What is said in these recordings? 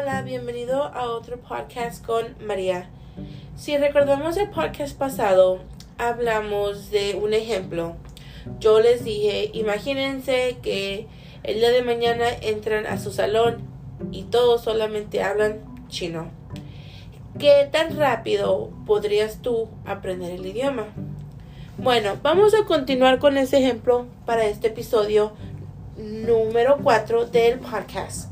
Hola, bienvenido a otro podcast con María. Si recordamos el podcast pasado, hablamos de un ejemplo. Yo les dije, imagínense que el día de mañana entran a su salón y todos solamente hablan chino. ¿Qué tan rápido podrías tú aprender el idioma? Bueno, vamos a continuar con ese ejemplo para este episodio número 4 del podcast.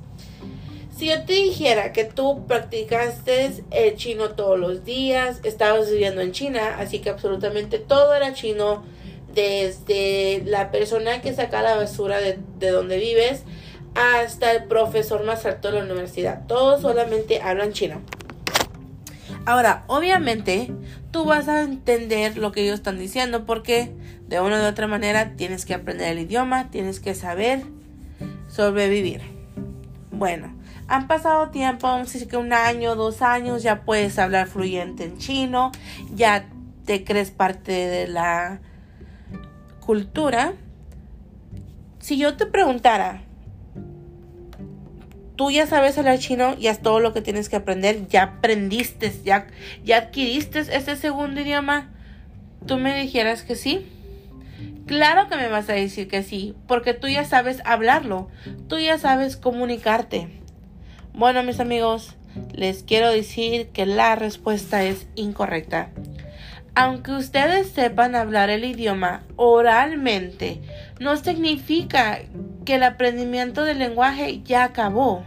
Si yo te dijera que tú practicaste el chino todos los días, estabas viviendo en China, así que absolutamente todo era chino, desde la persona que saca la basura de, de donde vives hasta el profesor más alto de la universidad, todos solamente hablan chino. Ahora, obviamente, tú vas a entender lo que ellos están diciendo porque de una u otra manera tienes que aprender el idioma, tienes que saber sobrevivir. Bueno, han pasado tiempo, vamos a decir que un año, dos años, ya puedes hablar fluyente en chino, ya te crees parte de la cultura. Si yo te preguntara, tú ya sabes hablar chino, ya es todo lo que tienes que aprender, ya aprendiste, ya, ya adquiriste ese segundo idioma, tú me dijeras que sí. Claro que me vas a decir que sí, porque tú ya sabes hablarlo, tú ya sabes comunicarte. Bueno, mis amigos, les quiero decir que la respuesta es incorrecta. Aunque ustedes sepan hablar el idioma oralmente, no significa que el aprendimiento del lenguaje ya acabó.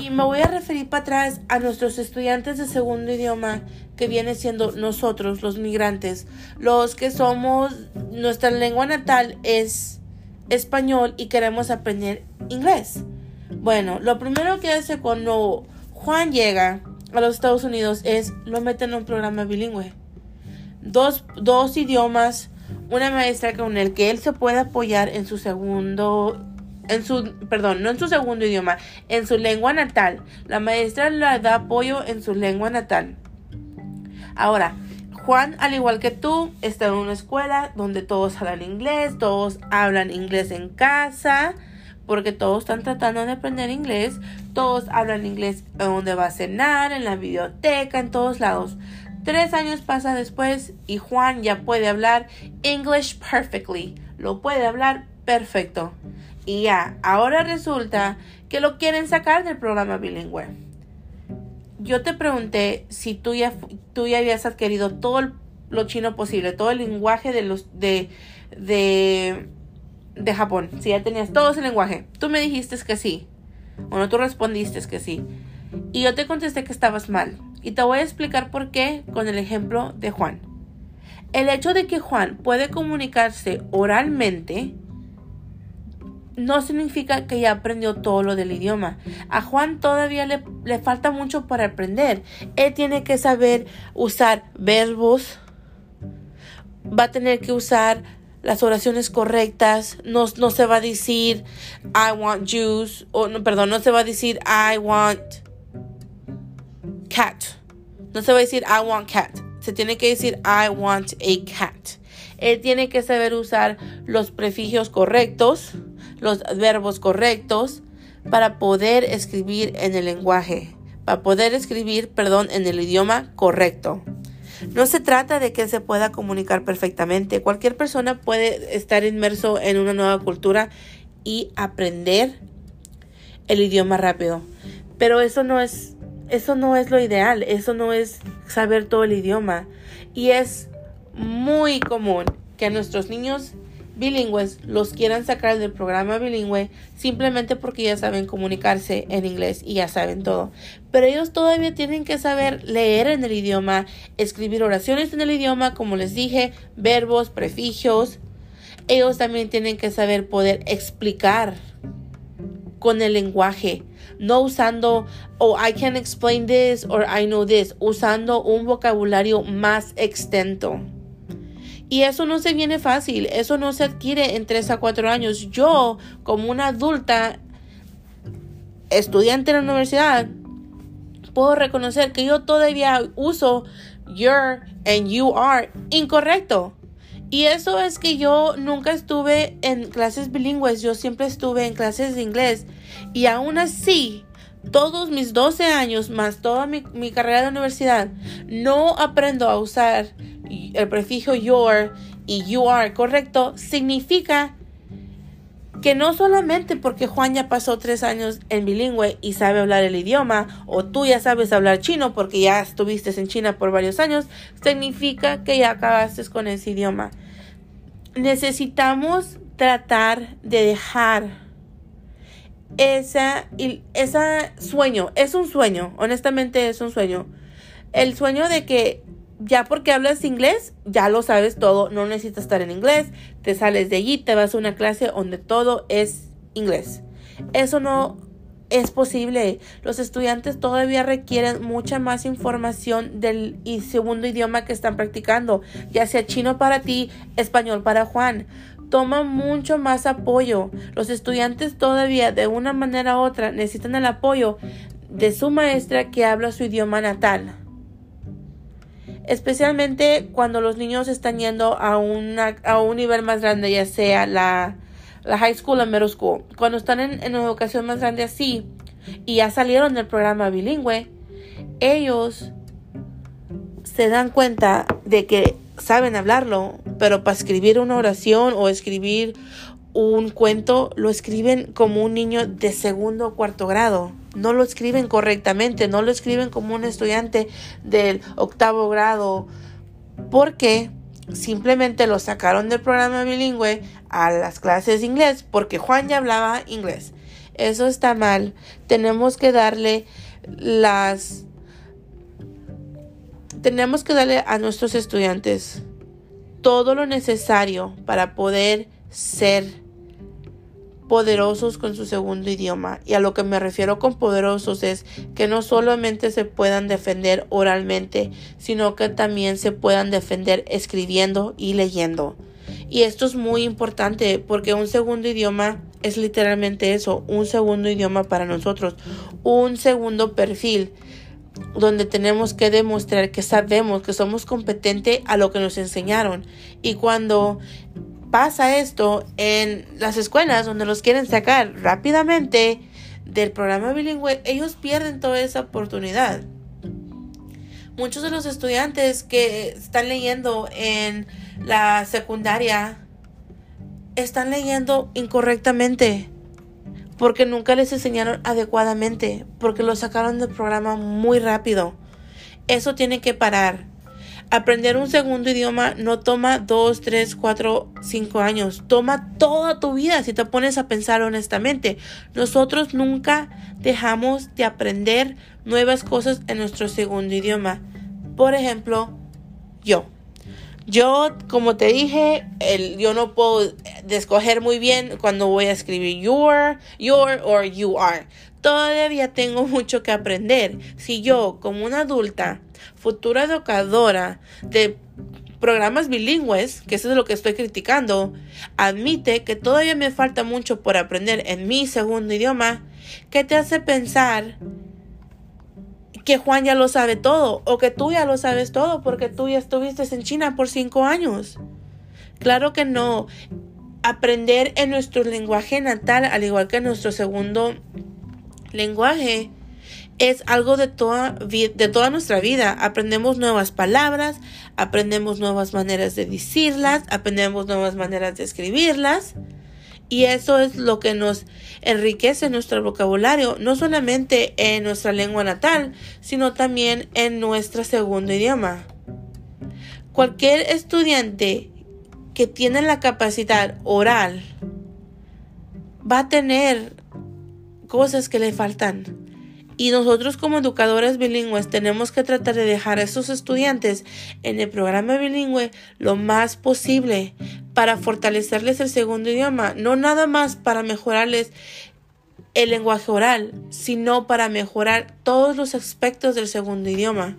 Y me voy a referir para atrás a nuestros estudiantes de segundo idioma, que viene siendo nosotros, los migrantes, los que somos, nuestra lengua natal es español y queremos aprender inglés. Bueno, lo primero que hace cuando Juan llega a los Estados Unidos es lo meten en un programa bilingüe. Dos, dos idiomas, una maestra con el que él se puede apoyar en su segundo en su, perdón, no en su segundo idioma, en su lengua natal. La maestra le da apoyo en su lengua natal. Ahora, Juan, al igual que tú, está en una escuela donde todos hablan inglés, todos hablan inglés en casa, porque todos están tratando de aprender inglés, todos hablan inglés donde va a cenar, en la biblioteca, en todos lados. Tres años pasa después y Juan ya puede hablar English perfectly. Lo puede hablar perfecto. Y ya, ahora resulta que lo quieren sacar del programa bilingüe. Yo te pregunté si tú ya, tú ya habías adquirido todo lo chino posible, todo el lenguaje de los de, de, de Japón, si ya tenías todo ese lenguaje. Tú me dijiste que sí. Bueno, tú respondiste que sí. Y yo te contesté que estabas mal. Y te voy a explicar por qué con el ejemplo de Juan. El hecho de que Juan puede comunicarse oralmente no significa que ya aprendió todo lo del idioma. A Juan todavía le, le, falta mucho para aprender. Él tiene que saber usar verbos. Va a tener que usar las oraciones correctas. No, no se va a decir I want juice. O no, perdón, no se va a decir I want cat. No se va a decir I want cat. Se tiene que decir I want a cat. Él tiene que saber usar los prefigios correctos los verbos correctos para poder escribir en el lenguaje, para poder escribir, perdón, en el idioma correcto. No se trata de que se pueda comunicar perfectamente. Cualquier persona puede estar inmerso en una nueva cultura y aprender el idioma rápido. Pero eso no es eso no es lo ideal, eso no es saber todo el idioma y es muy común que nuestros niños bilingües los quieran sacar del programa bilingüe simplemente porque ya saben comunicarse en inglés y ya saben todo. Pero ellos todavía tienen que saber leer en el idioma, escribir oraciones en el idioma, como les dije, verbos, prefigios. Ellos también tienen que saber poder explicar con el lenguaje, no usando, oh, I can explain this or I know this, usando un vocabulario más extenso. Y eso no se viene fácil, eso no se adquiere en 3 a 4 años. Yo, como una adulta, estudiante en la universidad, puedo reconocer que yo todavía uso your and you are incorrecto. Y eso es que yo nunca estuve en clases bilingües, yo siempre estuve en clases de inglés. Y aún así, todos mis 12 años más toda mi, mi carrera de universidad no aprendo a usar el prefijo your y you are correcto, significa que no solamente porque Juan ya pasó tres años en bilingüe y sabe hablar el idioma, o tú ya sabes hablar chino porque ya estuviste en China por varios años, significa que ya acabaste con ese idioma. Necesitamos tratar de dejar esa, ese sueño, es un sueño, honestamente es un sueño. El sueño de que ya porque hablas inglés, ya lo sabes todo, no necesitas estar en inglés, te sales de allí, te vas a una clase donde todo es inglés. Eso no es posible. Los estudiantes todavía requieren mucha más información del segundo idioma que están practicando, ya sea chino para ti, español para Juan. Toma mucho más apoyo. Los estudiantes todavía de una manera u otra necesitan el apoyo de su maestra que habla su idioma natal especialmente cuando los niños están yendo a, una, a un nivel más grande, ya sea la, la high school o middle school. Cuando están en, en, una educación más grande así y ya salieron del programa bilingüe, ellos se dan cuenta de que saben hablarlo, pero para escribir una oración o escribir un cuento lo escriben como un niño de segundo o cuarto grado. No lo escriben correctamente, no lo escriben como un estudiante del octavo grado, porque simplemente lo sacaron del programa bilingüe a las clases de inglés, porque Juan ya hablaba inglés. Eso está mal. Tenemos que darle las... Tenemos que darle a nuestros estudiantes todo lo necesario para poder ser poderosos con su segundo idioma. Y a lo que me refiero con poderosos es que no solamente se puedan defender oralmente, sino que también se puedan defender escribiendo y leyendo. Y esto es muy importante porque un segundo idioma es literalmente eso, un segundo idioma para nosotros, un segundo perfil donde tenemos que demostrar que sabemos que somos competentes a lo que nos enseñaron. Y cuando pasa esto en las escuelas donde los quieren sacar rápidamente del programa bilingüe, ellos pierden toda esa oportunidad. Muchos de los estudiantes que están leyendo en la secundaria están leyendo incorrectamente porque nunca les enseñaron adecuadamente, porque lo sacaron del programa muy rápido. Eso tiene que parar. Aprender un segundo idioma no toma 2, 3, 4, 5 años. Toma toda tu vida si te pones a pensar honestamente. Nosotros nunca dejamos de aprender nuevas cosas en nuestro segundo idioma. Por ejemplo, yo. Yo, como te dije, el, yo no puedo escoger muy bien cuando voy a escribir your, your or you are. Todavía tengo mucho que aprender. Si yo, como una adulta, futura educadora de programas bilingües, que eso es lo que estoy criticando, admite que todavía me falta mucho por aprender en mi segundo idioma, ¿qué te hace pensar que Juan ya lo sabe todo o que tú ya lo sabes todo porque tú ya estuviste en China por cinco años? Claro que no. Aprender en nuestro lenguaje natal, al igual que en nuestro segundo lenguaje, es algo de toda, de toda nuestra vida. Aprendemos nuevas palabras, aprendemos nuevas maneras de decirlas, aprendemos nuevas maneras de escribirlas. Y eso es lo que nos enriquece nuestro vocabulario, no solamente en nuestra lengua natal, sino también en nuestro segundo idioma. Cualquier estudiante que tiene la capacidad oral va a tener cosas que le faltan. Y nosotros como educadores bilingües tenemos que tratar de dejar a esos estudiantes en el programa bilingüe lo más posible para fortalecerles el segundo idioma, no nada más para mejorarles el lenguaje oral, sino para mejorar todos los aspectos del segundo idioma.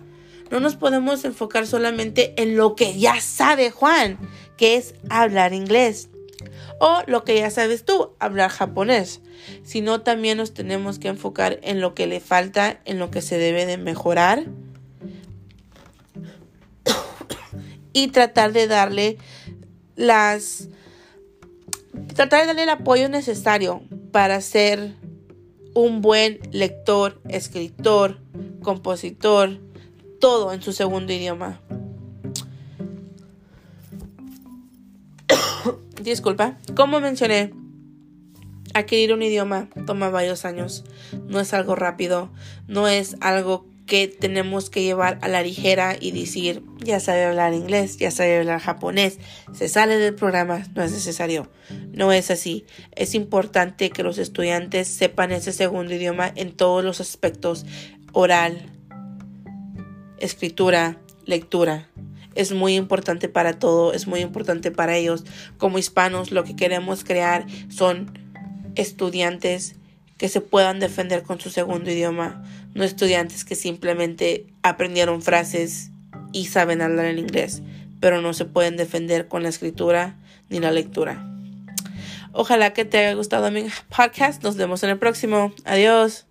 No nos podemos enfocar solamente en lo que ya sabe Juan, que es hablar inglés o lo que ya sabes tú, hablar japonés, sino también nos tenemos que enfocar en lo que le falta, en lo que se debe de mejorar y tratar de darle las tratar de darle el apoyo necesario para ser un buen lector, escritor, compositor, todo en su segundo idioma. Disculpa, como mencioné, adquirir un idioma toma varios años. No es algo rápido, no es algo que tenemos que llevar a la ligera y decir, ya sabe hablar inglés, ya sabe hablar japonés, se sale del programa, no es necesario. No es así. Es importante que los estudiantes sepan ese segundo idioma en todos los aspectos, oral, escritura, lectura. Es muy importante para todo, es muy importante para ellos. Como hispanos, lo que queremos crear son estudiantes que se puedan defender con su segundo idioma, no estudiantes que simplemente aprendieron frases y saben hablar el inglés, pero no se pueden defender con la escritura ni la lectura. Ojalá que te haya gustado mi podcast. Nos vemos en el próximo. Adiós.